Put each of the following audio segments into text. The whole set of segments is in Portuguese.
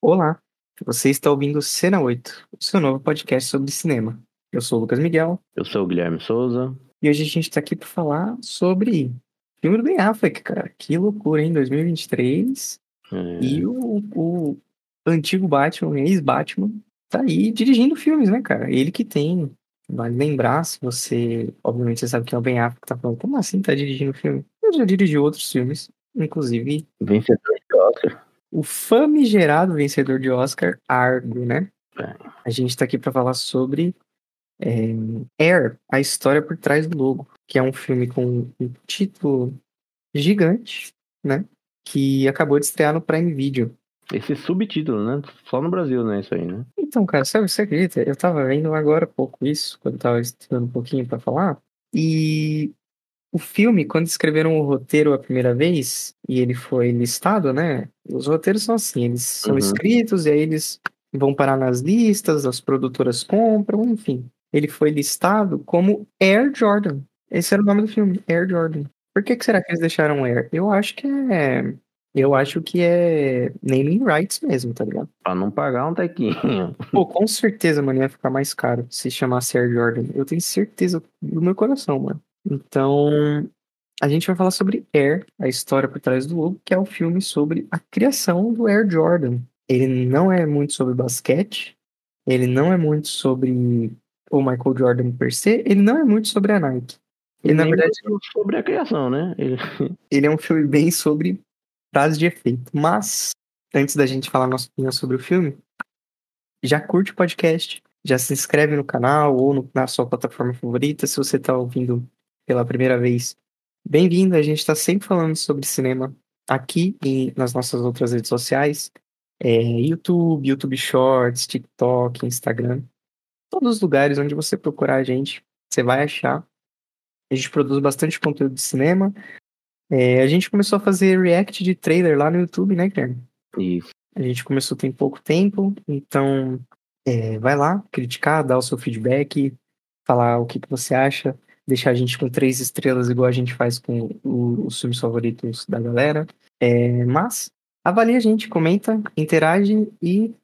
Olá, você está ouvindo Cena 8, o seu novo podcast sobre cinema. Eu sou o Lucas Miguel Eu sou o Guilherme Souza. e hoje a gente está aqui para falar sobre o filme do Ben Affleck, cara. Que loucura, hein? 2023. É, E o, o antigo Batman, ex-Batman, tá aí dirigindo filmes, né, cara? Ele que tem. Vale lembrar, se você. Obviamente você sabe que é o Ben Affleck, tá falando, como assim tá dirigindo filme? Ele já dirigiu outros filmes, inclusive vencedor de Oscar. O famigerado vencedor de Oscar, Argo, né? É. A gente tá aqui para falar sobre é, Air, a história por trás do logo, que é um filme com um título gigante, né? Que acabou de estrear no Prime Video. Esse subtítulo, né? Só no Brasil, né? Isso aí, né? Então, cara, sabe, você acredita? Eu tava vendo agora há pouco isso, quando eu tava estudando um pouquinho pra falar, e o filme, quando escreveram o roteiro a primeira vez, e ele foi listado, né? Os roteiros são assim, eles são Uhum. escritos e aí eles vão parar nas listas, as produtoras compram, enfim. Ele foi listado como Air Jordan. Esse era o nome do filme, Air Jordan. Por que, que será que eles deixaram Air? Eu acho que é. Eu acho que é naming rights mesmo, tá ligado? Pra não pagar um tequinho. Pô, com certeza, mano, ia ficar mais caro se chamasse Air Jordan. Eu tenho certeza do meu coração, mano. Então, a gente vai falar sobre Air, a história por trás do logo, que é o filme sobre a criação do Air Jordan. Ele não é muito sobre basquete, ele não é muito sobre o Michael Jordan per se, ele não é muito sobre a Nike. Ele, na verdade, muito sobre a criação, né? Ele... ele é um filme bem sobre frase de efeito. Mas, antes da gente falar nossa opinião sobre o filme, já curte o podcast, já se inscreve no canal ou no- na sua plataforma favorita. Se você está ouvindo pela primeira vez, bem-vindo. A gente está sempre falando sobre cinema aqui e nas nossas outras redes sociais. É, YouTube, YouTube Shorts, TikTok, Instagram. Todos os lugares onde você procurar a gente, você vai achar. A gente produz bastante conteúdo de cinema. É, a gente começou a fazer react de trailer lá no YouTube, né, Guilherme? Isso. A gente começou tem pouco tempo, então é, vai lá criticar, dar o seu feedback, falar o que, que você acha, deixar a gente com três estrelas, igual a gente faz com o- os filmes favoritos da galera. É, mas avalie a gente, comenta, interage e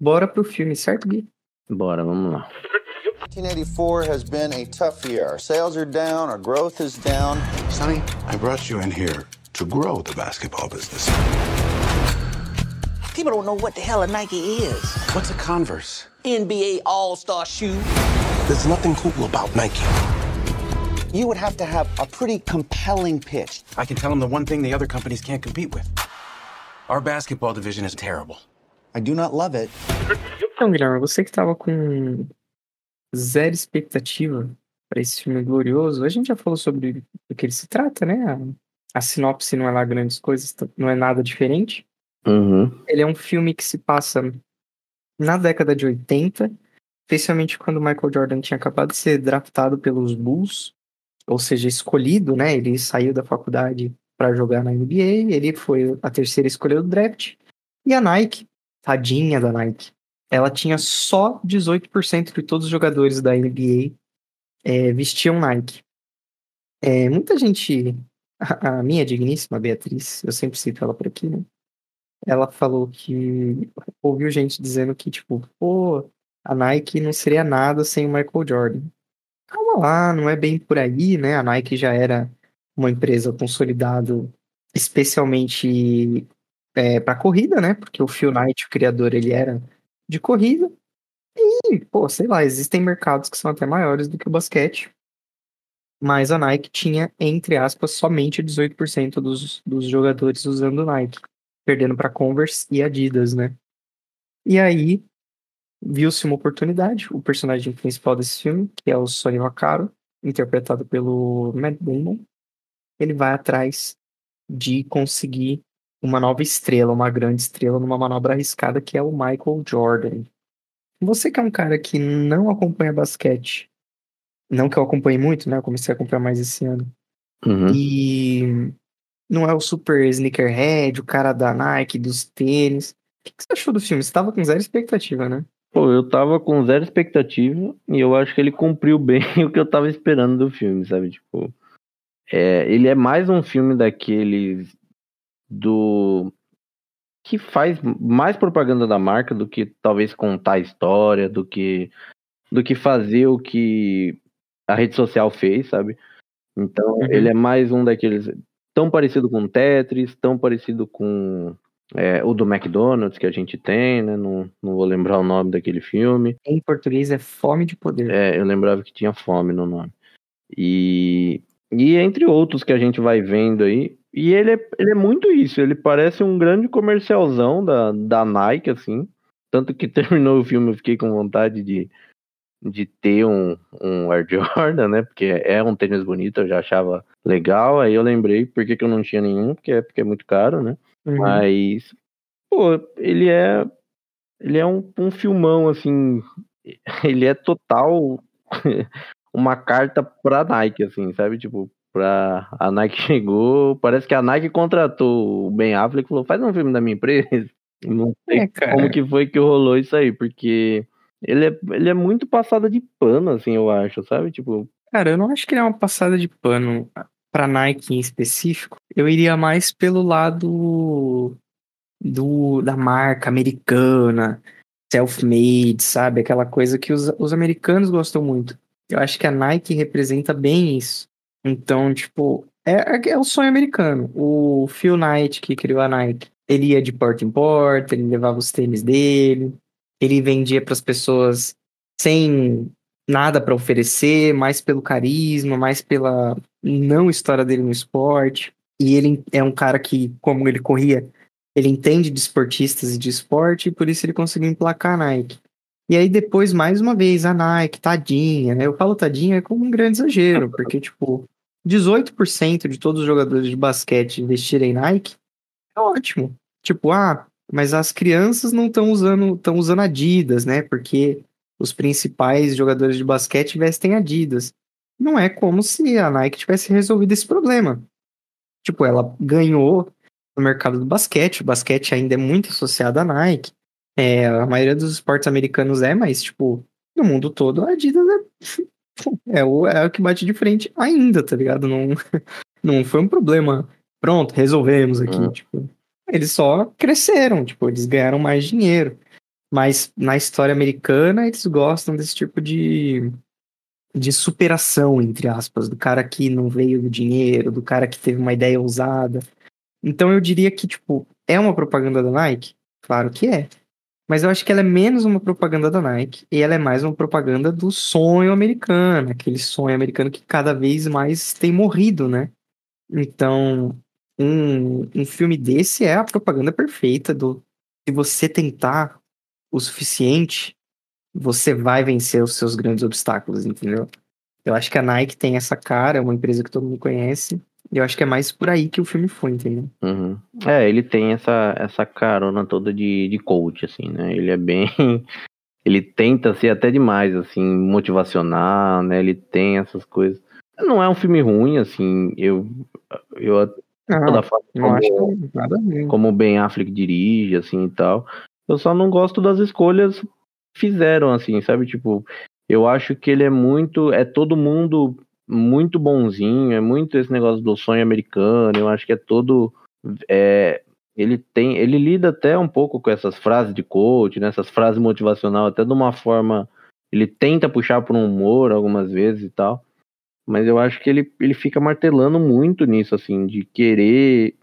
bora pro filme, certo, Gui? Bora, vamos lá. 1984 has been a tough year. Our sales are down, our growth is down. Sonny, I brought you in here to grow the basketball business. People don't know what the hell a Nike is. What's a Converse? NBA All Star shoe. There's nothing cool about Nike. You would have to have a pretty compelling pitch. I can tell them the one thing the other companies can't compete with. Our basketball division is terrible. I do not love it. Então, Guilherme, você que tava com zero expectativa para esse filme glorioso, a gente já falou sobre o que ele se trata, né? A, a sinopse não é lá grandes coisas, não é nada diferente. Uhum. Ele é um filme que se passa na década de 80, especialmente quando Michael Jordan tinha acabado de ser draftado pelos Bulls, ou seja, escolhido, né? Ele saiu da faculdade para jogar na NBA, ele foi a terceira escolha do draft. E a Nike, tadinha da Nike, ela tinha só 18% de todos os jogadores da NBA é, vestiam Nike. É, muita gente, a, a minha digníssima Beatriz, eu sempre cito ela por aqui, né? Ela falou que ouviu gente dizendo que, tipo, pô, a Nike não seria nada sem o Michael Jordan. Calma lá, não é bem por aí, né? A Nike já era uma empresa consolidada, especialmente é, para corrida, né? Porque o Phil Knight, o criador, ele era de corrida. E, pô, sei lá, existem mercados que são até maiores do que o basquete. Mas a Nike tinha, entre aspas, somente 18% dos, dos jogadores usando Nike, perdendo para Converse e Adidas, né? E aí viu-se uma oportunidade. O personagem principal desse filme, que é o Sonny Vaccaro, interpretado pelo Matt Damon, ele vai atrás de conseguir uma nova estrela, uma grande estrela numa manobra arriscada que é o Michael Jordan. Você que é um cara que não acompanha basquete, não que eu acompanhe muito, né? Eu comecei a acompanhar mais esse ano. Uhum. E não é o super sneakerhead, o cara da Nike, dos tênis. O que que você achou do filme? Você tava com zero expectativa, né? Pô, eu tava com zero expectativa e eu acho que ele cumpriu bem o que eu tava esperando do filme, sabe? Tipo, é, ele é mais um filme daqueles do que faz mais propaganda da marca do que talvez contar a história, do que do que fazer o que a rede social fez, sabe? Então, Uhum. ele é mais um daqueles tão parecido com o Tetris, tão parecido com é, o do McDonald's que a gente tem, né? Não, não vou lembrar o nome daquele filme. Em português é Fome de Poder. É, eu lembrava que tinha fome no nome. E, e entre outros que a gente vai vendo aí. E ele é, ele é muito isso, ele parece um grande comercialzão da, da Nike, assim. Tanto que terminou o filme, eu fiquei com vontade de, de ter um, um Air Jordan, né? Porque é um tênis bonito, eu já achava legal. Aí eu lembrei por que, que eu não tinha nenhum, porque é, porque é muito caro, né? Uhum. Mas, pô, ele é. Ele é um, um filmão, assim. Ele é total uma carta pra Nike, assim, sabe? Tipo, pra. A Nike chegou. Parece que a Nike contratou o Ben Affleck e falou: faz um filme da minha empresa. Não sei É, como que foi que rolou isso aí, porque ele é, ele é muito passada de pano, assim, eu acho, sabe? Tipo, Cara, eu não acho que ele é uma passada de pano pra Nike em específico. Eu iria mais pelo lado do, da marca americana, self-made, sabe? Aquela coisa que os, os americanos gostam muito. Eu acho que a Nike representa bem isso. Então, tipo, é, é o sonho americano. O Phil Knight, que criou a Nike, ele ia de porta em porta, ele levava os tênis dele, ele vendia para as pessoas sem nada para oferecer, mais pelo carisma, mais pela não história dele no esporte. E ele é um cara que, como ele corria, ele entende de esportistas e de esporte, e por isso ele conseguiu emplacar a Nike. E aí depois, mais uma vez, a Nike, tadinha, né? Eu falo tadinha como um grande exagero, porque, tipo, 18% de todos os jogadores de basquete vestirem Nike é ótimo. Tipo, ah, mas as crianças não estão usando, estão usando Adidas, né? Porque os principais jogadores de basquete vestem Adidas. Não é como se a Nike tivesse resolvido esse problema. Tipo, ela ganhou no mercado do basquete, o basquete ainda é muito associado à Nike. É, a maioria dos esportes americanos é, mas, tipo, no mundo todo a Adidas é, é, o, é o que bate de frente ainda, tá ligado? Não, não foi um problema. Pronto, resolvemos aqui. Uhum. Tipo, eles só cresceram, tipo, eles ganharam mais dinheiro. Mas na história americana, eles gostam desse tipo de, de superação, entre aspas, do cara que não veio do dinheiro, do cara que teve uma ideia ousada. Então eu diria que, tipo, é uma propaganda da Nike? Claro que é. Mas eu acho que ela é menos uma propaganda da Nike e ela é mais uma propaganda do sonho americano, aquele sonho americano que cada vez mais tem morrido, né? Então, um, um filme desse é a propaganda perfeita do se você tentar o suficiente, você vai vencer os seus grandes obstáculos, entendeu? Eu acho que a Nike tem essa cara, é uma empresa que todo mundo conhece, e eu acho que é mais por aí que o filme foi, entendeu? Uhum. É, ele tem essa, essa carona toda de, de coach, assim, né? Ele é bem. Ele tenta ser até demais, assim, motivacional, né? Ele tem essas coisas. Não é um filme ruim, assim, eu. Eu Não, toda forma como, como o Ben Affleck dirige, assim e tal. Eu só não gosto das escolhas fizeram, assim, sabe? Tipo, eu acho que ele é muito. É todo mundo muito bonzinho, é muito esse negócio do sonho americano. Eu acho que é todo. É, ele tem. Ele lida até um pouco com essas frases de coach, né? Essas frases motivacional, até de uma forma. Ele tenta puxar para um humor algumas vezes e tal. Mas eu acho que ele, ele fica martelando muito nisso, assim, de querer.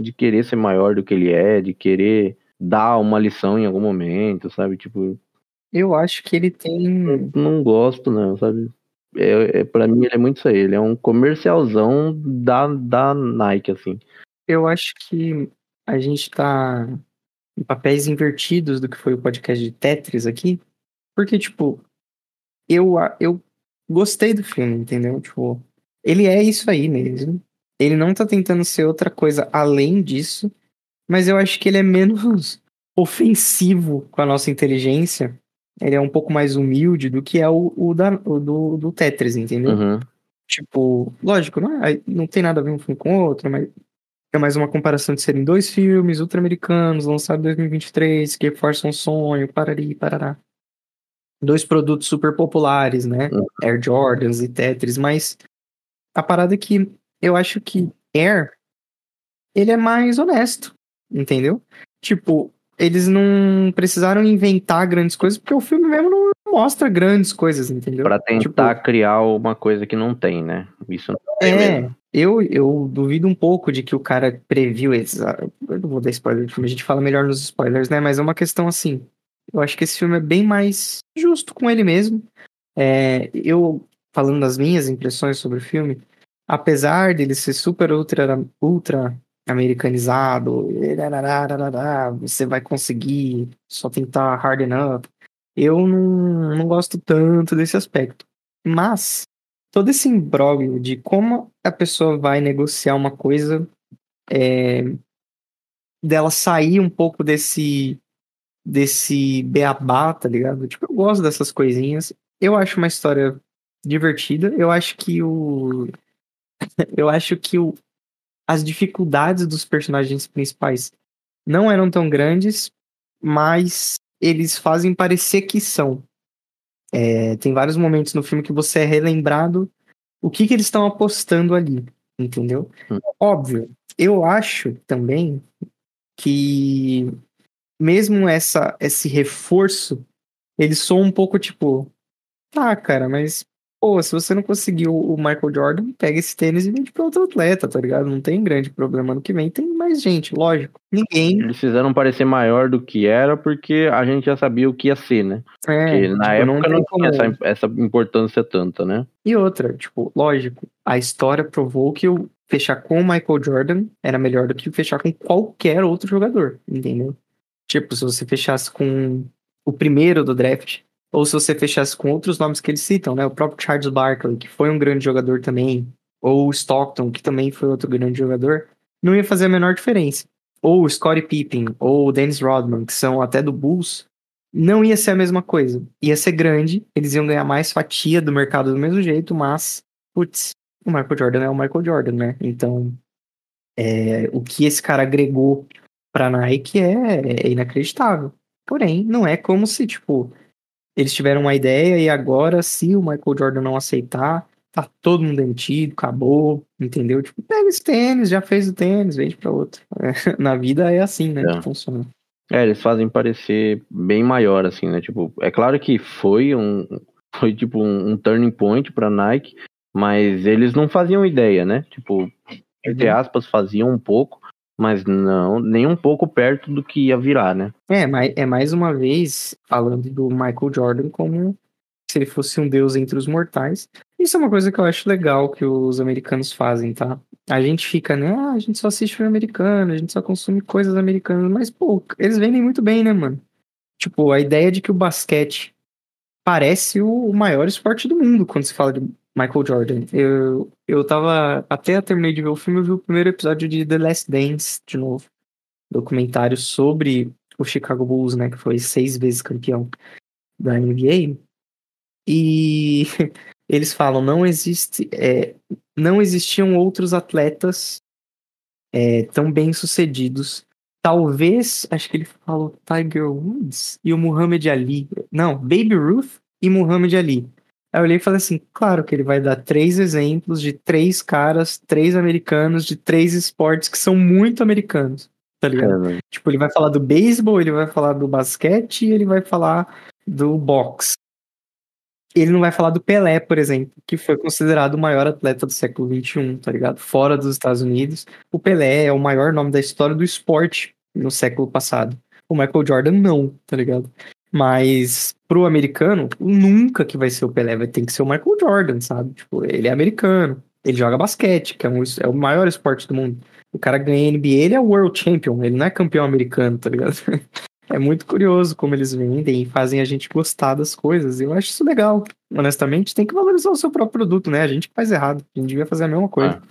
De querer ser maior do que ele é, de querer dar uma lição em algum momento, sabe? Tipo, Eu acho que ele tem. não gosto, não, sabe? É, é, pra mim, ele é muito isso aí. Ele é um comercialzão da, da Nike, assim. Eu acho que a gente tá em papéis invertidos do que foi o podcast de Tetris aqui. Porque, tipo, eu, eu gostei do filme, entendeu? Tipo, ele é isso aí mesmo. Ele não tá tentando ser outra coisa além disso. Mas eu acho que ele é menos ofensivo com a nossa inteligência. Ele é um pouco mais humilde do que é o, o, da, o do, do Tetris, entendeu? Uhum. Tipo, lógico, não, é- não tem nada a ver um filme com o outro, mas é mais uma comparação de serem dois filmes ultra-americanos lançados em 2023 que reforçam um sonho, parari, parará. Dois produtos super populares, né? Uhum. Air Jordans e Tetris, mas a parada é que eu acho que Air ele é mais honesto, entendeu? tipo, eles não precisaram inventar grandes coisas, porque o filme mesmo não mostra grandes coisas, entendeu? Pra tentar criar uma coisa que não tem, né? Isso não tem É, mesmo. eu, eu duvido um pouco de que o cara previu esses. Eu não vou dar spoiler do filme, a gente fala melhor nos spoilers, né? Mas é uma questão assim. Eu acho que esse filme é bem mais justo com ele mesmo. É, eu, falando das minhas impressões sobre o filme, apesar dele ser super ultra, ultra americanizado, você vai conseguir, só tentar harden up, eu não, não gosto tanto desse aspecto. Mas todo esse imbróglio de como a pessoa vai negociar uma coisa, é, dela sair um pouco desse desse beabá, tá ligado? Tipo, eu gosto dessas coisinhas. Eu acho uma história divertida. Eu acho que o eu acho que o as dificuldades dos personagens principais não eram tão grandes, mas eles fazem parecer que são. É, tem vários momentos no filme que você é relembrado o que, que eles estão apostando ali, entendeu? Hum. Óbvio, eu acho também que mesmo essa, esse reforço, ele soa um pouco tipo, ah, cara, mas pô, se você não conseguiu o Michael Jordan, pega esse tênis e vende pra outro atleta, tá ligado? Não tem grande problema. Ano que vem tem mais gente, lógico. Ninguém. Eles fizeram parecer maior do que era porque a gente já sabia o que ia ser, né? É, Porque na tipo, época não, tem tinha essa, essa importância tanta, né? E outra, tipo, lógico, a história provou que o fechar com o Michael Jordan era melhor do que fechar com qualquer outro jogador, entendeu? Tipo, se você fechasse com o primeiro do draft, ou se você fechasse com outros nomes que eles citam, né? O próprio Charles Barkley, que foi um grande jogador também, ou Stockton, que também foi outro grande jogador, não ia fazer a menor diferença. Ou o Scottie Pippen, ou o Dennis Rodman, que são até do Bulls, não ia ser a mesma coisa. Ia ser grande, eles iam ganhar mais fatia do mercado do mesmo jeito, mas, putz, o Michael Jordan é o Michael Jordan, né? Então, é, o que esse cara agregou pra Nike é, é inacreditável. Porém, não é como se, tipo, eles tiveram uma ideia e agora, se o Michael Jordan não aceitar, tá todo mundo demitido, acabou, entendeu? Tipo, pega esse tênis, já fez o tênis, vende pra outro. Na vida é assim, né? É. Que funciona. É, eles fazem parecer bem maior, assim, né? Tipo, é claro que foi um. Foi tipo um, um turning point pra Nike, mas eles não faziam ideia, né? Tipo, entre Uhum. aspas, faziam um pouco, mas não, nem um pouco perto do que ia virar, né? É, mas é mais uma vez falando do Michael Jordan como se ele fosse um deus entre os mortais. Isso é uma coisa que eu acho legal que os americanos fazem, tá? A gente fica, né? Ah, a gente só assiste filme americano, a gente só consome coisas americanas, mas, pô, eles vendem muito bem, né, mano? Tipo, a ideia de que o basquete parece o maior esporte do mundo quando se fala de Michael Jordan. Eu, eu tava. Até terminei de ver o filme, eu vi o primeiro episódio de The Last Dance de novo. Documentário sobre o Chicago Bulls, né? Que foi seis vezes campeão da NBA. E eles falam, não existe. é, não existiam outros atletas é, tão bem sucedidos. Talvez, acho que ele falou Tiger Woods e o Muhammad Ali. Não, Baby Ruth e Muhammad Ali. Aí eu olhei e falei assim, claro que ele vai dar três exemplos de três caras, três americanos, de três esportes que são muito americanos, tá ligado? É, Tipo, ele vai falar do beisebol, ele vai falar do basquete e ele vai falar do boxe. Ele não vai falar do Pelé, por exemplo, que foi considerado o maior atleta do século XXI, tá ligado? Fora dos Estados Unidos. O Pelé é o maior nome da história do esporte no século passado. O Michael Jordan não, tá ligado? Mas pro americano, nunca que vai ser o Pelé, vai ter que ser o Michael Jordan, sabe? Tipo, ele é americano, ele joga basquete, que é, um, é o maior esporte do mundo. O cara ganha NBA, ele é World Champion, ele não é campeão americano, tá ligado? É muito curioso como eles vendem e fazem a gente gostar das coisas. Eu acho isso legal. Honestamente, tem que valorizar o seu próprio produto, né? A gente faz errado. A gente devia fazer a mesma coisa.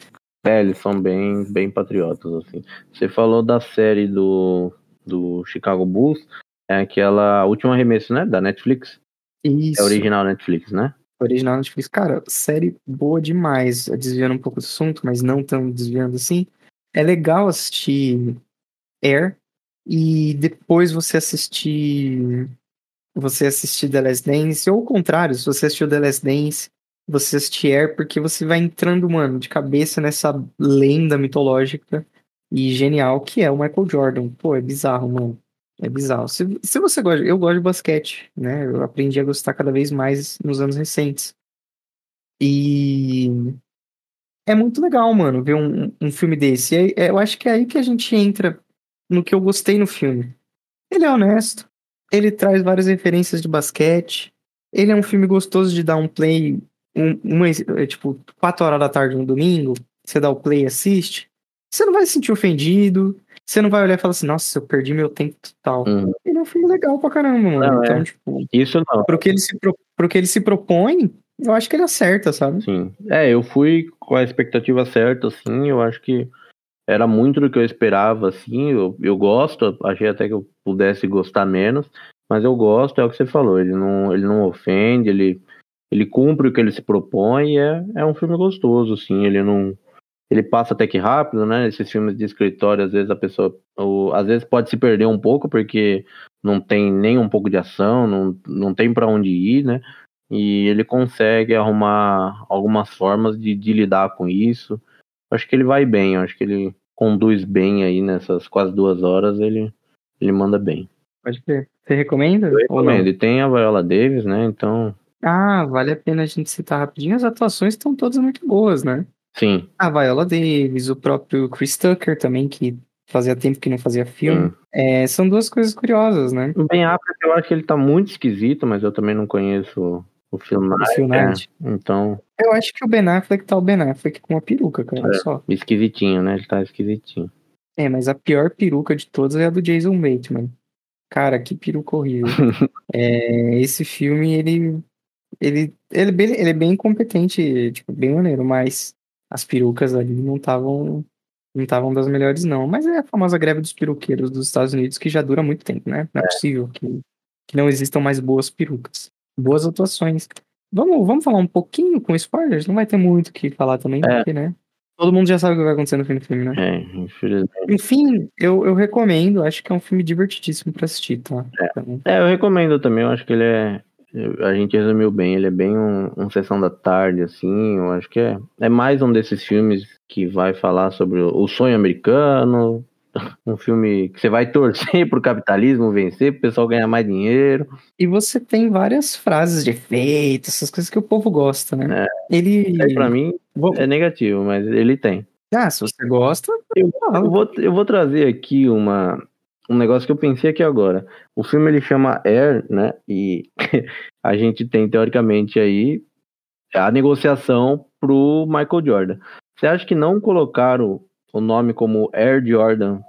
É, eles são bem, bem patriotas, assim. Você falou da série do, do Chicago Bulls, é aquela última arremesso, né? Da Netflix. Isso. É original Netflix, né? original Netflix. Cara, série boa demais. Desviando um pouco do assunto, mas não tão desviando assim. É legal assistir Air e depois você assistir. Você assistir The Last Dance, ou o contrário, se você assistiu The Last Dance, você assistir Air, porque você vai entrando, mano, de cabeça nessa lenda mitológica e genial que é o Michael Jordan. Pô, é bizarro, mano. É bizarro. Se, se você gosta, eu gosto de basquete, né? Eu aprendi a gostar cada vez mais nos anos recentes. E é muito legal, mano, ver um, um filme desse. E é- eu acho que é aí que a gente entra no que eu gostei no filme. Ele é honesto, ele traz várias referências de basquete, ele é um filme gostoso de dar um play, um, uma, é, tipo, quatro horas da tarde no domingo, você dá o play e assiste. Você não vai se sentir ofendido, você não vai olhar e falar assim, nossa, eu perdi meu tempo total. Hum. Ele é um filme legal pra caramba, mano. Não, então, é. tipo, Isso não. pro que, ele se pro, pro que ele se propõe, eu acho que ele acerta, sabe? Sim. É, eu fui com a expectativa certa, assim, eu acho que era muito do que eu esperava, assim, eu, eu gosto, achei até que eu pudesse gostar menos, mas eu gosto, é o que você falou, ele não, ele não ofende, ele, ele cumpre o que ele se propõe e é, é um filme gostoso, assim, ele não... Ele passa até que rápido, né? Esses filmes de escritório, às vezes a pessoa, ou, às vezes pode se perder um pouco porque não tem nem um pouco de ação, não, não tem para onde ir, né? e ele consegue arrumar algumas formas de, de lidar com isso. Acho que ele vai bem, acho que ele conduz bem aí nessas quase duas horas, ele, ele manda bem. Pode crer. Você recomenda? Eu recomendo. E tem a Viola Davis, né? Então, Ah, vale a pena a gente citar rapidinho. As atuações estão todas muito boas, né? Sim. A Viola Davis, o próprio Chris Tucker também, que fazia tempo que não fazia filme. É, são duas coisas curiosas, né? O Ben Affleck, eu acho que ele tá muito esquisito, mas eu também não conheço o filme. O Phil Knight. Então, Eu acho que o Ben Affleck tá o Ben Affleck com uma peruca, cara, É. só. esquisitinho, né? Ele tá esquisitinho. É, mas a pior peruca de todas é a do Jason Bateman. Cara, que peruca horrível. É, esse filme, ele, ele, ele, é bem- ele é bem competente, tipo, bem maneiro, mas as perucas ali não estavam não estavam das melhores, não. Mas é a famosa greve dos peruqueiros dos Estados Unidos que já dura muito tempo, né? Não é possível que, que não existam mais boas perucas. Boas atuações. Vamos, vamos falar um pouquinho com spoilers? Não vai ter muito o que falar também, É. porque, né? Todo mundo já sabe o que vai acontecer no fim do filme, né? É, infelizmente. Enfim, eu, eu recomendo, acho que é um filme divertidíssimo pra assistir, tá? Então, É, eu recomendo também, eu acho que ele é. A gente resumiu bem, ele é bem um, um sessão da tarde, assim. Eu acho que é, é mais um desses filmes que vai falar sobre o, sonho americano. Um filme que você vai torcer pro capitalismo vencer, pro pessoal ganhar mais dinheiro. E você tem várias frases de efeito, essas coisas que o povo gosta, né? Ele. Aí, pra mim é negativo, mas ele tem. Ah, se você gosta, Eu, eu vou, eu vou trazer aqui uma, um negócio que eu pensei aqui agora. O filme ele chama Air, né? E a gente tem, teoricamente, aí a negociação pro Michael Jordan. Você acha que não colocaram o nome como Air Jordan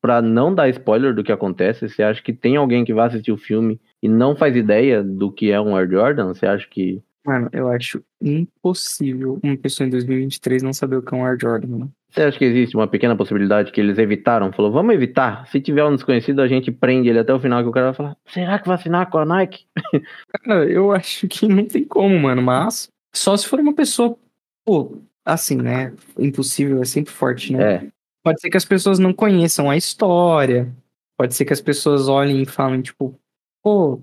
pra não dar spoiler do que acontece? Você acha que tem alguém que vai assistir o filme e não faz ideia do que é um Air Jordan? Você acha que. Mano, eu acho impossível uma pessoa em 2023 não saber o que é um Air Jordan, mano. Você acha que existe uma pequena possibilidade que eles evitaram? Falou, vamos evitar. Se tiver um desconhecido, a gente prende ele até o final, que o cara vai falar, será que vai assinar com a Nike? Cara, eu acho que não tem como, mano, mas só se for uma pessoa, pô, assim, né? Impossível é sempre forte, né? É, Pode ser que as pessoas não conheçam a história. Pode ser que as pessoas olhem e falem, tipo, pô,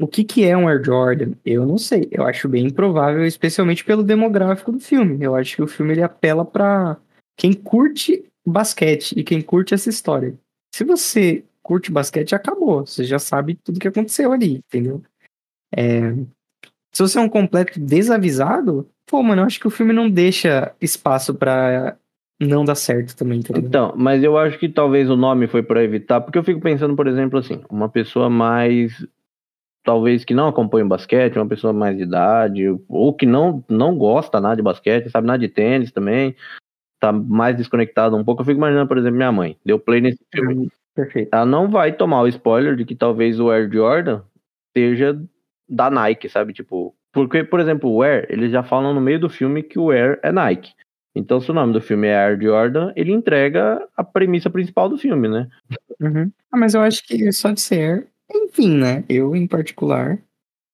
o que que é um Air Jordan? Eu não sei. Eu acho bem improvável, especialmente pelo demográfico do filme. Eu acho que o filme ele apela pra quem curte basquete e quem curte essa história. Se você curte basquete, acabou. Você já sabe tudo que aconteceu ali, entendeu? É, Se você é um completo desavisado, pô, mano, eu acho que o filme não deixa espaço pra não dar certo também, tá então, mas eu acho que talvez o nome foi pra evitar, porque eu fico pensando, por exemplo, assim, uma pessoa mais, talvez que não acompanha o basquete, uma pessoa mais de idade, ou que não, não gosta nada de basquete, sabe nada de tênis também, tá mais desconectado um pouco. Eu fico imaginando, por exemplo, minha mãe, deu play nesse filme. Perfeito. ela não vai tomar o spoiler de que talvez o Air Jordan seja da Nike, sabe? Tipo, porque, por exemplo, o Air, eles já falam no meio do filme que o Air é Nike. Então, se o nome do filme é Air Jordan, ele entrega a premissa principal do filme, né? Uhum. Ah, mas eu acho que só de ser, enfim, né? Eu, em particular,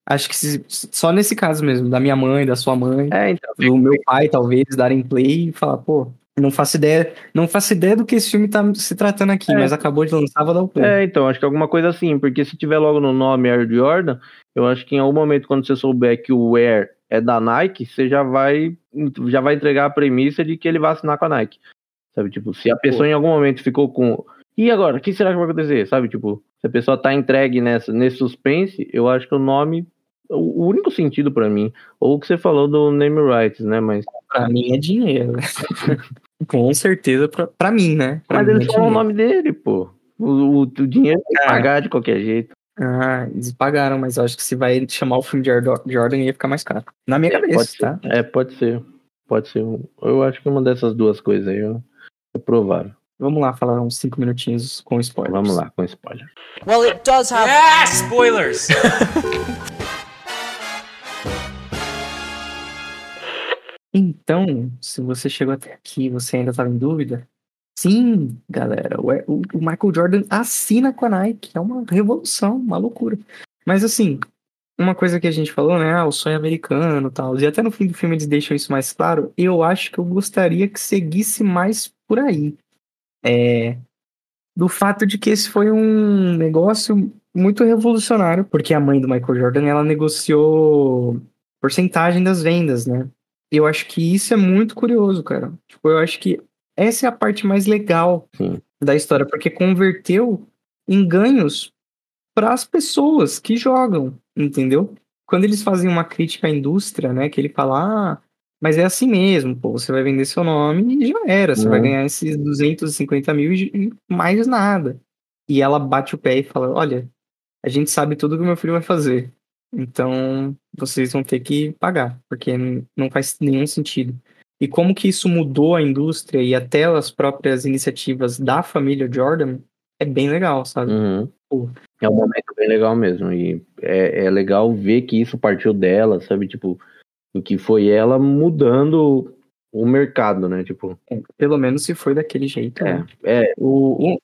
acho que se- só nesse caso mesmo, da minha mãe, da sua mãe, É, então. do meu pai, talvez, darem play e falar, pô, não faço ideia, não faço ideia do que esse filme tá se tratando aqui, É. mas acabou de lançar, vou dar o play. É, então, acho que alguma coisa assim, porque se tiver logo no nome Air Jordan, eu acho que em algum momento, quando você souber que o Air é da Nike, você já vai, já vai entregar a premissa de que ele vai assinar com a Nike. Sabe, tipo, se a pessoa em algum momento ficou com. E agora? O que será que vai acontecer? Sabe, tipo, se a pessoa tá entregue nessa, nesse suspense, eu acho que o nome. O único sentido pra mim, ou o que você falou do name rights, né? Mas, Pra mim é dinheiro. Com certeza, pra, pra mim, né? Pra mas mim eles é falam o nome dele, pô. O, o, o dinheiro tem que Cara. pagar de qualquer jeito. Ah, eles pagaram, mas eu acho que se vai chamar o filme de Jordan ia ficar mais caro. Na minha Pode cabeça, ser. tá? É, pode ser. Pode ser. Eu acho que uma dessas duas coisas aí é é provável. Vamos lá falar uns cinco minutinhos com spoilers. Vamos lá, com spoiler. Well, it does have. Ah, spoilers! Então, se você chegou até aqui e você ainda estava em dúvida, sim, galera, o, o- o Michael Jordan assina com a Nike, é uma revolução, uma loucura. Mas assim, uma coisa que a gente falou, né, ah, o sonho americano e tal, e até no fim do filme eles deixam isso mais claro, eu acho que eu gostaria que seguisse mais por aí. É, do fato de que esse foi um negócio muito revolucionário, porque a mãe do Michael Jordan, ela negociou porcentagem das vendas, né? Eu acho que isso é muito curioso, cara. Tipo, eu acho que essa é a parte mais legal Sim. da história, porque converteu em ganhos para as pessoas que jogam, entendeu? Quando eles fazem uma crítica à indústria, né, que ele fala, ah, mas é assim mesmo, pô, você vai vender seu nome e já era, você Uhum. vai ganhar esses 250 mil e mais nada. E ela bate o pé e fala, olha, a gente sabe tudo que o meu filho vai fazer. Então, vocês vão ter que pagar, porque não faz nenhum sentido. E como que isso mudou a indústria e até as próprias iniciativas da família Jordan é bem legal, sabe? Uhum. Pô. É um momento bem legal mesmo. E é, é legal ver que isso partiu dela, sabe? Tipo, em que foi ela mudando o mercado, né? Tipo, É, pelo menos se foi daquele jeito. é, né? é, O, o,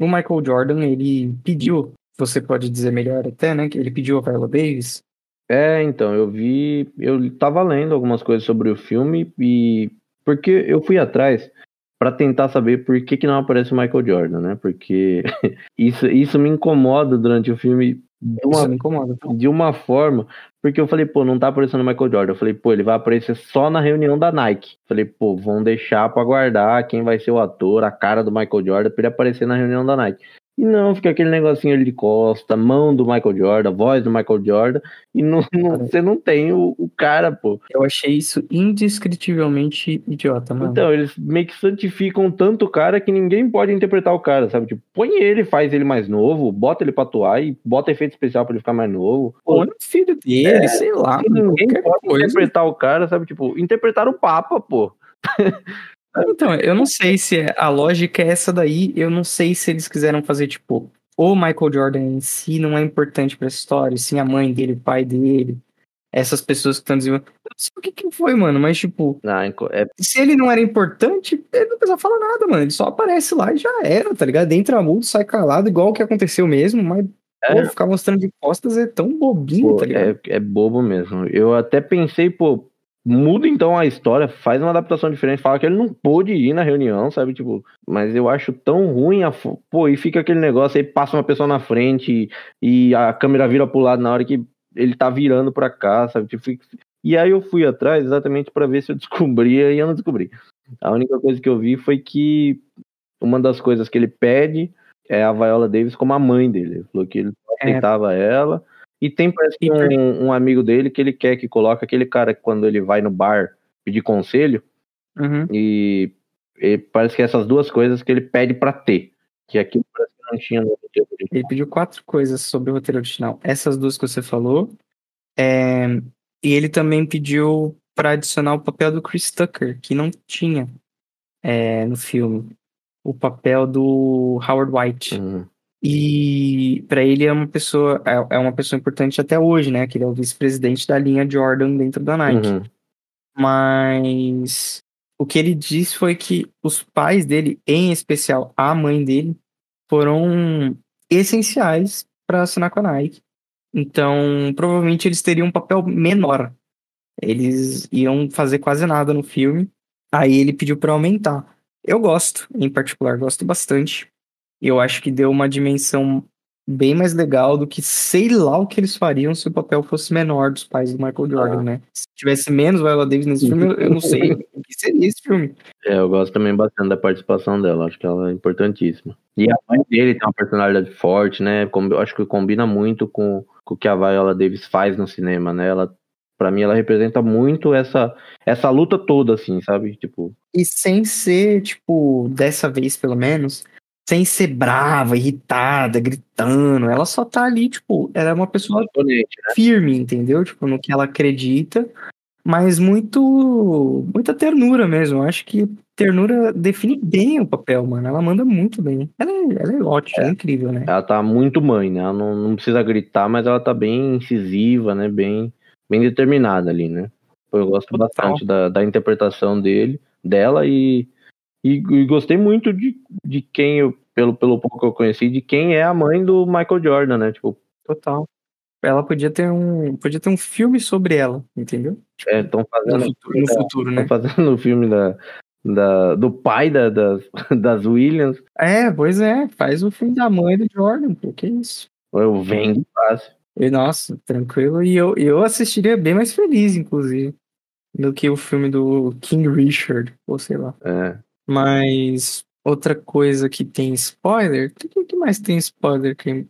o Michael Jordan, ele pediu, você pode dizer melhor até, né? Que ele pediu a Viola Davis. é, então, eu vi, eu tava lendo algumas coisas sobre o filme e porque eu fui atrás pra tentar saber por que que não aparece o Michael Jordan, né? Porque isso, isso me incomoda durante o filme de uma Isso me incomoda. de uma forma, porque eu falei, pô, não tá aparecendo o Michael Jordan. Eu falei, pô, ele vai aparecer só na reunião da Nike. Falei, pô, vão deixar pra guardar quem vai ser o ator, a cara do Michael Jordan, pra ele aparecer na reunião da Nike. E não, fica aquele negocinho ali de costa, mão do Michael Jordan, voz do Michael Jordan, e não, não- você não tem o, o cara, pô. Eu achei isso indescritivelmente idiota, mano. Então, eles meio que santificam tanto o cara que ninguém pode interpretar o cara, sabe? Tipo, põe ele, faz ele mais novo, bota ele pra atuar e bota efeito especial pra ele ficar mais novo. Põe o filho dele, sei lá, Ninguém pode coisa. interpretar o cara, sabe? Tipo, interpretar o Papa, pô. Então, eu não sei se é- a lógica é essa daí, eu não sei se eles quiseram fazer, tipo, o Michael Jordan em si não é importante pra história, sim a mãe dele, o pai dele, essas pessoas que estão desenvolvendo. Eu não sei o que que foi, mano, mas, tipo, Ah, enco- é, se ele não era importante, ele não precisa falar nada, mano. Ele só aparece lá e já era, tá ligado? Entra mudo, sai calado, igual o que aconteceu mesmo, mas É. pô, ficar mostrando de costas é tão bobinho, pô, tá ligado? é, é bobo mesmo. Eu até pensei, pô, muda então a história, faz uma adaptação diferente, fala que ele não pôde ir na reunião, sabe? Tipo, mas eu acho tão ruim, a, pô, e fica aquele negócio aí, passa uma pessoa na frente e, e a câmera vira pro lado na hora que ele tá virando pra cá, sabe? Tipo, e aí eu fui atrás exatamente pra ver se eu descobria e eu não descobri. A única coisa que eu vi foi que uma das coisas que ele pede é a Viola Davis como a mãe dele. Ele falou que ele É. aceitava ela. E tem parece que um, um amigo dele que ele quer que coloque aquele cara que quando ele vai no bar pedir conselho Uhum. e, e parece que essas duas coisas que ele pede pra ter. Que aqui parece que não tinha no roteiro original. Ele pediu quatro coisas sobre o roteiro original. Essas duas que você falou. É, E ele também pediu para adicionar o papel do Chris Tucker, que não tinha é, no filme. O papel do Howard White. Uhum. E para ele é uma pessoa é, é uma pessoa importante até hoje, né? Que ele é o vice-presidente da linha Jordan dentro da Nike. Uhum. Mas o que ele disse foi que os pais dele, em especial a mãe dele, foram essenciais para assinar com a Nike. Então, provavelmente eles teriam um papel menor. Eles iam fazer quase nada no filme. Aí ele pediu para aumentar. Eu gosto, em particular, gosto bastante. Eu acho que deu uma dimensão bem mais legal do que sei lá o que eles fariam se o papel fosse menor dos pais do Michael Jordan, Ah. né? Se tivesse menos Viola Davis nesse filme, eu, não sei o que seria esse filme. É, eu gosto também bastante da participação dela, acho que ela é importantíssima. E a mãe dele tem uma personalidade forte, né? Eu acho que combina muito com, com o que a Viola Davis faz no cinema, né? Ela, pra mim, ela representa muito essa, essa luta toda, assim, sabe? Tipo, E sem ser, tipo, dessa vez pelo menos, sem ser brava, irritada, gritando. Ela só tá ali, tipo, ela é uma pessoa né? firme, entendeu? Tipo, no que ela acredita, mas muito muita ternura mesmo. Eu acho que ternura define bem o papel, mano. Ela manda muito bem. Ela é, ela é ótima, é. incrível, né? Ela tá muito mãe, né? Ela não, não precisa gritar, mas ela tá bem incisiva, né? Bem, bem determinada ali, né? Eu gosto Total. bastante da, da interpretação dele, dela e, e, e gostei muito de, de quem eu, pelo, pelo pouco que eu conheci, de quem é a mãe do Michael Jordan, né? Tipo, Total. Ela podia ter um, podia ter um filme sobre ela, entendeu? estão No fazendo, futuro, no futuro, né? tão fazendo o filme da, da, do pai da, das, das Williams. É, pois é, faz o filme da mãe do Jordan, pô, que isso. Eu vendo fácil. E, nossa, tranquilo. E eu, eu assistiria bem mais feliz, inclusive, do que o filme do King Richard, ou sei lá. É. Mas outra coisa que tem spoiler, o que, mais tem spoiler que,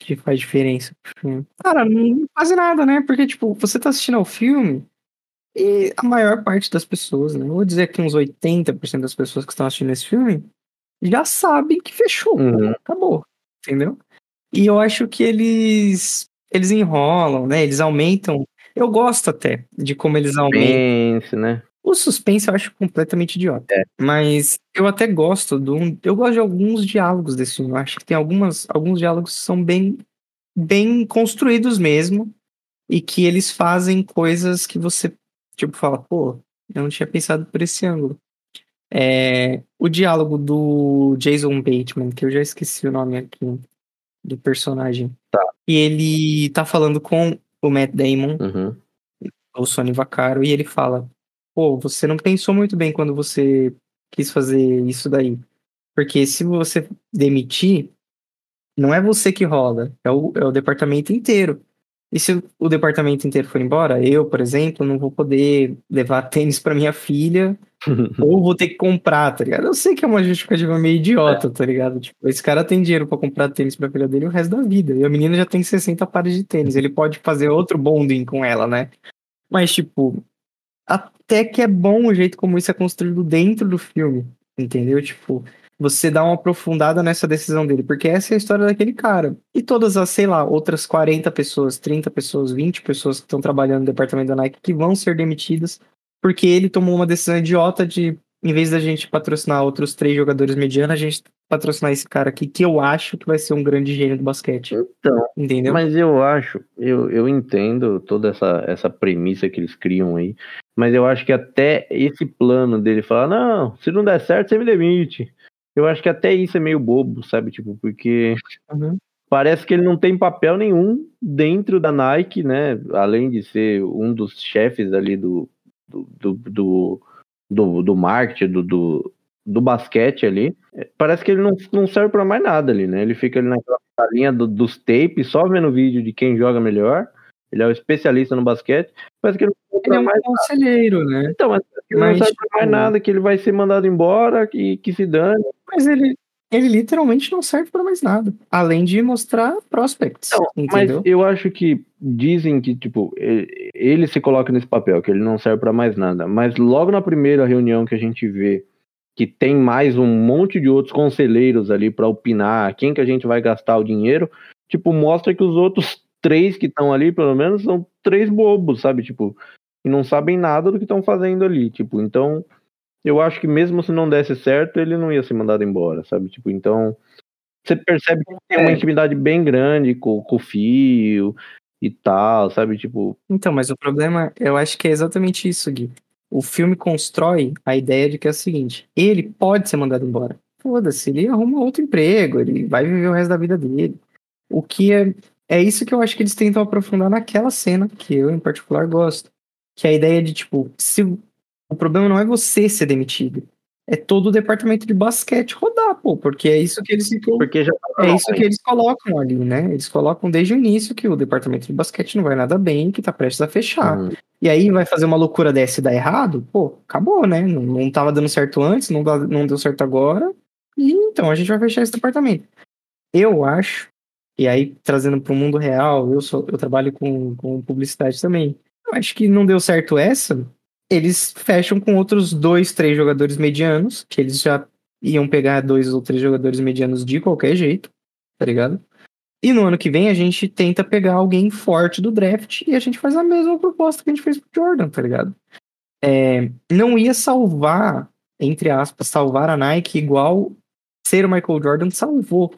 que faz diferença pro filme? Cara, não faz nada, né? Porque, tipo, você tá assistindo ao filme e a maior parte das pessoas, né? Vou dizer que uns 80% das pessoas que estão assistindo esse filme já sabem que fechou, Uhum. acabou, entendeu? E eu acho que eles eles enrolam, né? Eles aumentam. Eu gosto até de como eles aumentam. Pense, né? O suspense eu acho completamente idiota. É. Mas eu até gosto do. Eu gosto de alguns diálogos desse filme. Eu acho que tem algumas, alguns diálogos que são bem, bem construídos mesmo. E que eles fazem coisas que você, tipo, fala, pô, eu não tinha pensado por esse ângulo. É, o diálogo do Jason Bateman, que eu já esqueci o nome aqui do personagem. Tá. E ele tá falando com o Matt Damon Uhum. o Sony Vaccaro, e ele fala: Pô, você não pensou muito bem quando você quis fazer isso daí. Porque se você demitir, não é você que rola, é o, é o departamento inteiro. E se o departamento inteiro for embora, eu, por exemplo, não vou poder levar tênis pra minha filha, ou vou ter que comprar, tá ligado? Eu sei que é uma justificativa meio idiota, tá ligado? Tipo, esse cara tem dinheiro pra comprar tênis pra filha dele o resto da vida. E a menina já tem 60 pares de tênis. Ele pode fazer outro bonding com ela, né? Mas, tipo, até que é bom o jeito como isso é construído dentro do filme, entendeu? Tipo, você dá uma aprofundada nessa decisão dele, porque essa é a história daquele cara. E todas as, sei lá, outras 40 pessoas, 30 pessoas, 20 pessoas que estão trabalhando no departamento da Nike que vão ser demitidas porque ele tomou uma decisão idiota de, em vez da gente patrocinar outros três jogadores medianos, a gente patrocinar esse cara aqui, que eu acho que vai ser um grande gênio do basquete. Então, Entendeu? Mas eu acho, eu, eu entendo toda essa, essa premissa que eles criam aí, mas eu acho que até esse plano dele falar, não, se não der certo, você me demite. Eu acho que até isso é meio bobo, sabe? Tipo, porque Uhum. parece que ele não tem papel nenhum dentro da Nike, né? Além de ser um dos chefes ali do, do, do, do, do, do marketing, do, do, do basquete ali. Parece que ele não, não serve pra mais nada ali, né? Ele fica ali naquela linha do, dos tapes, só vendo vídeo de quem joga melhor. Ele é o especialista no basquete. Parece que ele não serve Ele é um mais conselheiro, né? então, mas ele Mas, não serve pra mais tipo, nada, que ele vai ser mandado embora, que, que se dane. Mas ele, ele literalmente não serve pra mais nada. Além de mostrar prospects. Mas entendeu? eu acho que dizem que, tipo, ele, ele se coloca nesse papel, que ele não serve pra mais nada. Mas logo na primeira reunião que a gente vê que tem mais um monte de outros conselheiros ali pra opinar quem que a gente vai gastar o dinheiro, tipo, mostra que os outros três que estão ali, pelo menos, são três bobos, sabe? Tipo, e não sabem nada do que estão fazendo ali. Tipo, então, eu acho que mesmo se não desse certo, ele não ia ser mandado embora, sabe? Tipo, então. Você percebe que tem uma É. intimidade bem grande com, com o fio e tal, sabe? Tipo, Então, mas o problema, eu acho que é exatamente isso, Gui. O filme constrói a ideia de que é o seguinte: ele pode ser mandado embora. Foda-se, ele arruma outro emprego, ele vai viver o resto da vida dele. O que é. É isso que eu acho que eles tentam aprofundar naquela cena, que eu, em particular, gosto. Que é a ideia de, tipo, se o problema não é você ser demitido, é todo o departamento de basquete rodar, pô, porque é isso que eles. Porque já tá É isso que eles colocam ali, né? Eles colocam desde o início que o departamento de basquete não vai nada bem, que tá prestes a fechar. Uhum. E aí vai fazer uma loucura dessa e dar errado, pô, acabou, né? Não, não tava dando certo antes, não, não deu certo agora. E então a gente vai fechar esse departamento. Eu acho, e aí trazendo para o mundo real, eu sou, eu trabalho com, com publicidade também. Eu acho que não deu certo essa. Eles fecham com outros dois, três jogadores medianos, que eles já iam pegar dois ou três jogadores medianos de qualquer jeito, tá ligado? E no ano que vem a gente tenta pegar alguém forte do draft e a gente faz a mesma proposta que a gente fez pro Jordan, tá ligado? É, não ia salvar, entre aspas, salvar a Nike igual ser o Michael Jordan salvou.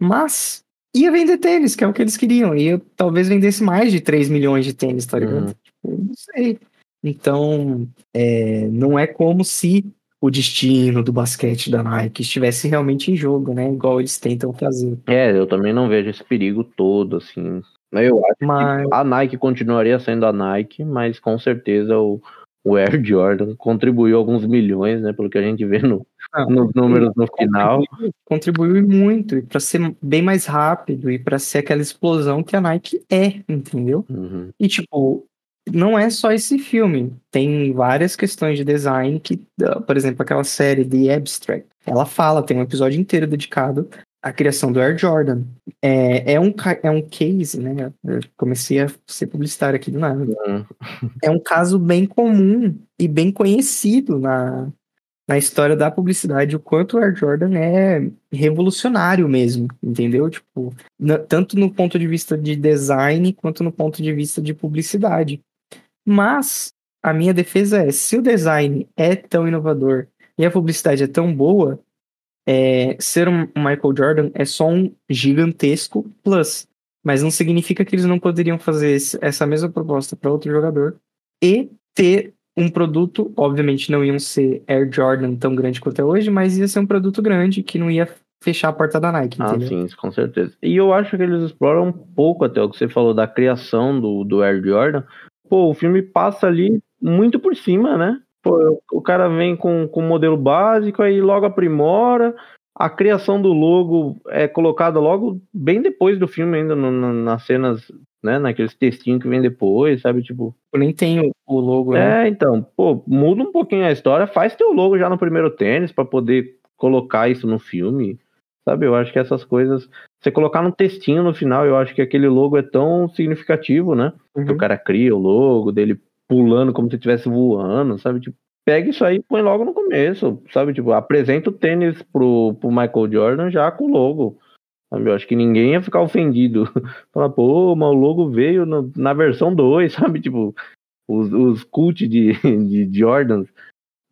Mas ia vender tênis, que é o que eles queriam. Ia talvez vendesse mais de 3 milhões de tênis, tá ligado? Uhum. Tipo, não sei. Então, é, não é como se o destino do basquete da Nike estivesse realmente em jogo, né? Igual eles tentam fazer. É, eu também não vejo esse perigo todo, assim. Eu acho Mas que a Nike continuaria sendo a Nike, mas com certeza o, o Air Jordan contribuiu alguns milhões, né? Pelo que a gente vê no, nos números no final. contribuiu, contribuiu muito e para ser bem mais rápido e para ser aquela explosão que a Nike é, entendeu? Uhum. E, tipo, não é só esse filme. Tem várias questões de design que, ah, por exemplo, aquela série The Abstract, ela fala, tem um episódio inteiro dedicado à criação do Air Jordan. É, é, um, é um case, né? Eu comecei a ser publicitário aqui do nada. Uhum. É um caso bem comum e bem conhecido na, na história da publicidade, o quanto o Air Jordan é revolucionário mesmo, entendeu? Tipo, tanto no ponto de vista de design quanto no ponto de vista de publicidade. Mas a minha defesa é, se o design é tão inovador e a publicidade é tão boa, é, ser um Michael Jordan é só um gigantesco plus. Mas não significa que eles não poderiam fazer esse- essa mesma proposta para outro jogador e ter um produto, obviamente não iam ser Air Jordan tão grande quanto é hoje, mas ia ser um produto grande que não ia fechar a porta da Nike, Ah, entendeu? sim, com certeza. E eu acho que eles exploram um pouco até o que você falou da criação do, do Air Jordan. Pô, o filme passa ali muito por cima, né? Pô, o cara vem com, um modelo básico, aí logo aprimora. A criação do logo é colocada logo bem depois do filme, ainda no- no- nas cenas, né? Naqueles textinhos que vem depois, sabe? Tipo, Nem tem o, o logo, né? é, então, pô, muda um pouquinho a história, faz teu logo já no primeiro tênis pra poder colocar isso no filme, sabe? Eu acho que essas coisas, você colocar no textinho no final, eu acho que aquele logo é tão significativo, né? Que o Uhum. cara cria o logo dele pulando como se estivesse voando, sabe? Tipo, pega isso aí e põe logo no começo, sabe? Tipo, apresenta o tênis pro, pro Michael Jordan já com o logo. Sabe? Eu acho que ninguém ia ficar ofendido. Falar, pô, mas o logo veio no- na versão 2, sabe? Tipo, os, os cult de, de Jordans.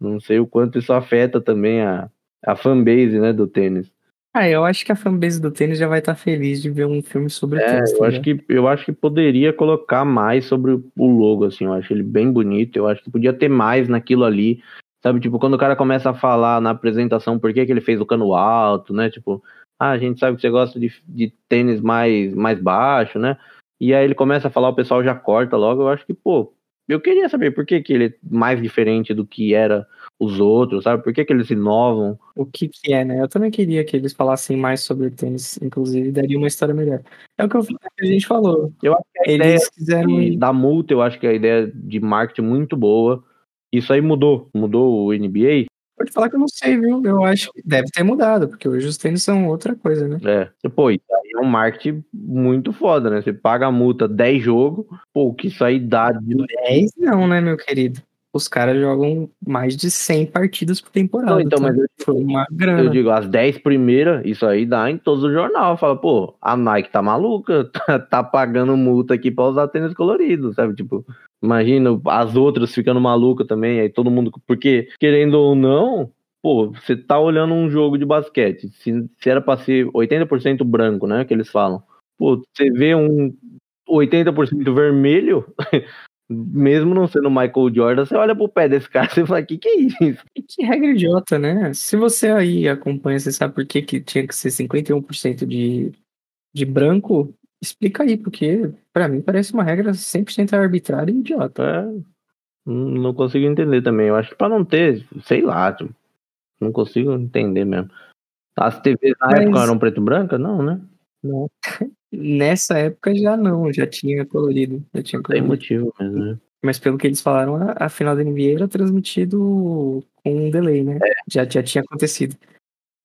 Não sei o quanto isso afeta também a, a fanbase, né, do tênis. Ah, eu acho que a fanbase do tênis já vai estar feliz de ver um filme sobre É, tênis. eu tá acho que eu acho que poderia colocar mais sobre o logo, assim. Eu acho ele bem bonito. Eu acho que podia ter mais naquilo ali. Sabe, tipo, quando o cara começa a falar na apresentação por que, que ele fez o cano alto, né? Tipo, ah, a gente sabe que você gosta de, de tênis mais, mais baixo, né? E aí ele começa a falar, o pessoal já corta logo. Eu acho que, pô, eu queria saber por que, que ele é mais diferente do que era os outros, sabe? Por que, que eles inovam? O que que é, né? Eu também queria que eles falassem mais sobre o tênis, inclusive daria uma história melhor. É o que, eu, é a gente falou. Eu acho que a ideia Eles quiseram E da multa, eu acho que a ideia de marketing é muito boa. Isso aí mudou. Mudou o NBA. Pode falar que eu não sei, viu? Eu acho que deve ter mudado, porque hoje os tênis são outra coisa, né? É. Pô, isso aí é um marketing muito foda, né? Você paga a multa 10 jogos, pô, que isso aí dá de. 10 não, né, meu querido? Os caras jogam mais de 100 partidas por temporada. Não, então, tá? mas eu- Foi uma Eu grana. digo, as 10 primeiras, isso aí dá em todos os jornais. Fala, pô, a Nike tá maluca, tá, tá pagando multa aqui pra usar tênis colorido, sabe? Tipo, imagina as outras ficando malucas também, aí todo mundo. Porque, querendo ou não, pô, você tá olhando um jogo de basquete. Se, se era pra ser 80% branco, né? Que eles falam. Pô, você vê um 80% vermelho. Mesmo não sendo Michael Jordan, você olha pro pé desse cara e fala, que que é isso? Que regra idiota, né? Se você aí acompanha, você sabe por que, que tinha que ser 51% de, de branco, explica aí, porque pra mim parece uma regra 100% arbitrária e idiota. É, não consigo entender também. Eu acho que pra não ter, sei lá, Não consigo entender mesmo. As TVs na Mas- época eram preto e branca? Não, né? Não. Nessa época já não, já tinha colorido. Já tinha Tem colorido. motivo mesmo, né? Mas pelo que eles falaram, a, a final da NBA era transmitido com um delay, né? Já, já tinha acontecido.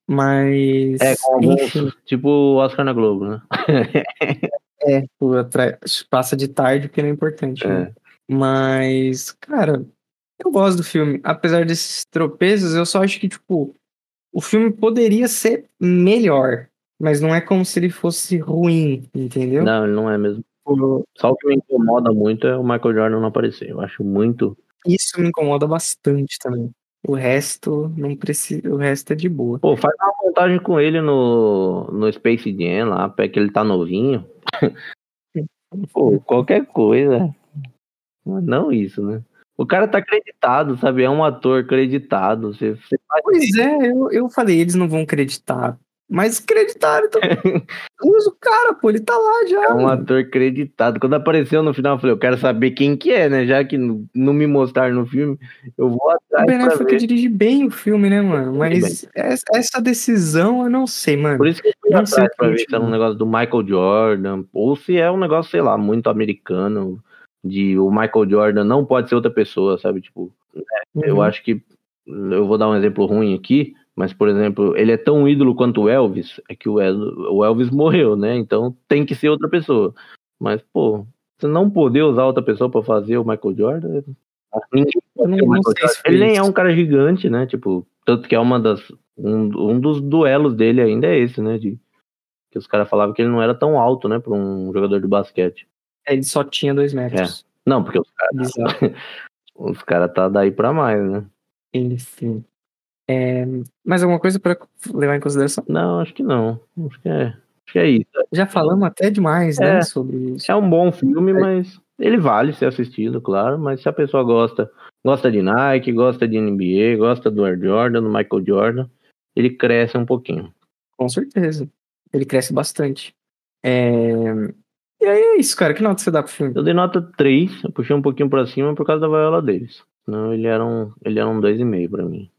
Mas. É, com alguns, tipo o Oscar na Globo, né? é, passa de tarde porque não é importante. né? Mas, cara, eu gosto do filme. Apesar desses tropeços, eu só acho que, tipo, o filme poderia ser melhor. Mas não é como se ele fosse ruim, entendeu? Não, ele não é mesmo. Tipo, Só o que me incomoda muito é o Michael Jordan não aparecer. Eu acho muito. Isso me incomoda bastante também. O resto não precisa, o resto é de boa. Pô, faz uma montagem com ele no, no Space Jam lá, pé que ele tá novinho. Pô, qualquer coisa. Mas não isso, né? O cara tá acreditado, sabe? É um ator acreditado. Você, você Pois é, eu, eu falei, eles não vão acreditar. Mas acreditaram também. Usa o cara, pô, ele tá lá já. É um mano. ator acreditado. Quando apareceu no final, eu falei, eu quero saber quem que é, né? Já que não me mostraram no filme, eu vou O atrás Ben pra Affleck dirige bem o filme, né, mano? Mas essa, decisão eu não sei, mano. Por isso que eu fui Não sei atrás o pra ver se era um negócio do Michael Jordan, ou se é um negócio, sei lá, muito americano, de o Michael Jordan não pode ser outra pessoa, sabe? Tipo, eu Uhum. acho que, eu vou dar um exemplo ruim aqui, mas, por exemplo, ele é tão ídolo quanto o Elvis, é que o El- o Elvis morreu, né? Então tem que ser outra pessoa. Mas, pô, você não poder usar outra pessoa pra fazer o Michael Jordan, ninguém não, não se Ele nem é um cara gigante, né? Tipo, tanto que é uma das. Um, um dos duelos dele ainda é esse, né? De, que os caras falavam que ele não era tão alto, né? Pra um jogador de basquete. Ele só tinha dois metros. Não, porque os caras os cara tá daí pra mais, né? Enfim. É, mais alguma coisa pra levar em consideração? Não, acho que não. Acho que é, acho que é isso. Já falamos até demais, né, É. sobre isso. É um bom filme, mas ele vale ser assistido, claro. Mas se a pessoa gosta, gosta de Nike, gosta de NBA, gosta do Air Jordan, do Michael Jordan, ele cresce um pouquinho. Com certeza. Ele cresce bastante. É, E aí é isso, cara. Que nota você dá pro filme? Eu dei nota 3, eu puxei um pouquinho pra cima por causa da Viola Davis. Não, ele era um, ele era um 2,5 pra mim.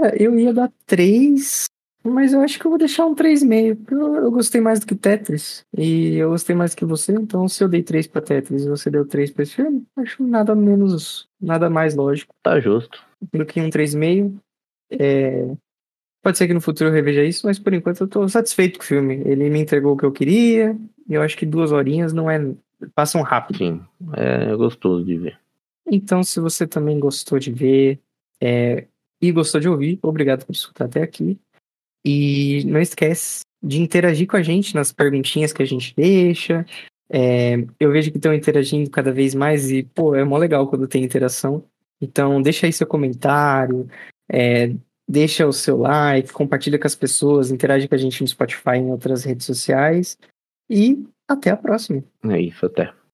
É, eu ia dar 3, mas eu acho que eu vou deixar um 3,5. porque Eu, eu gostei mais do que Tetris. E eu gostei mais do que você. Então, se eu dei 3 pra Tetris e você deu 3 pra esse filme, acho nada menos, nada mais lógico Tá justo. do que um 3,5. É... Pode ser que no futuro eu reveja isso, mas por enquanto eu tô satisfeito com o filme. Ele me entregou o que eu queria. E eu acho que duas horinhas não é. Passam rápido. Sim, é gostoso de ver. Então, se você também gostou de ver é, e gostou de ouvir, obrigado por escutar até aqui. E não esquece de interagir com a gente nas perguntinhas que a gente deixa. É, eu vejo que estão interagindo cada vez mais e, pô, é mó legal quando tem interação. Então, deixa aí seu comentário, é, deixa o seu like, compartilha com as pessoas, interage com a gente no Spotify e em outras redes sociais. E até a próxima. É isso, até.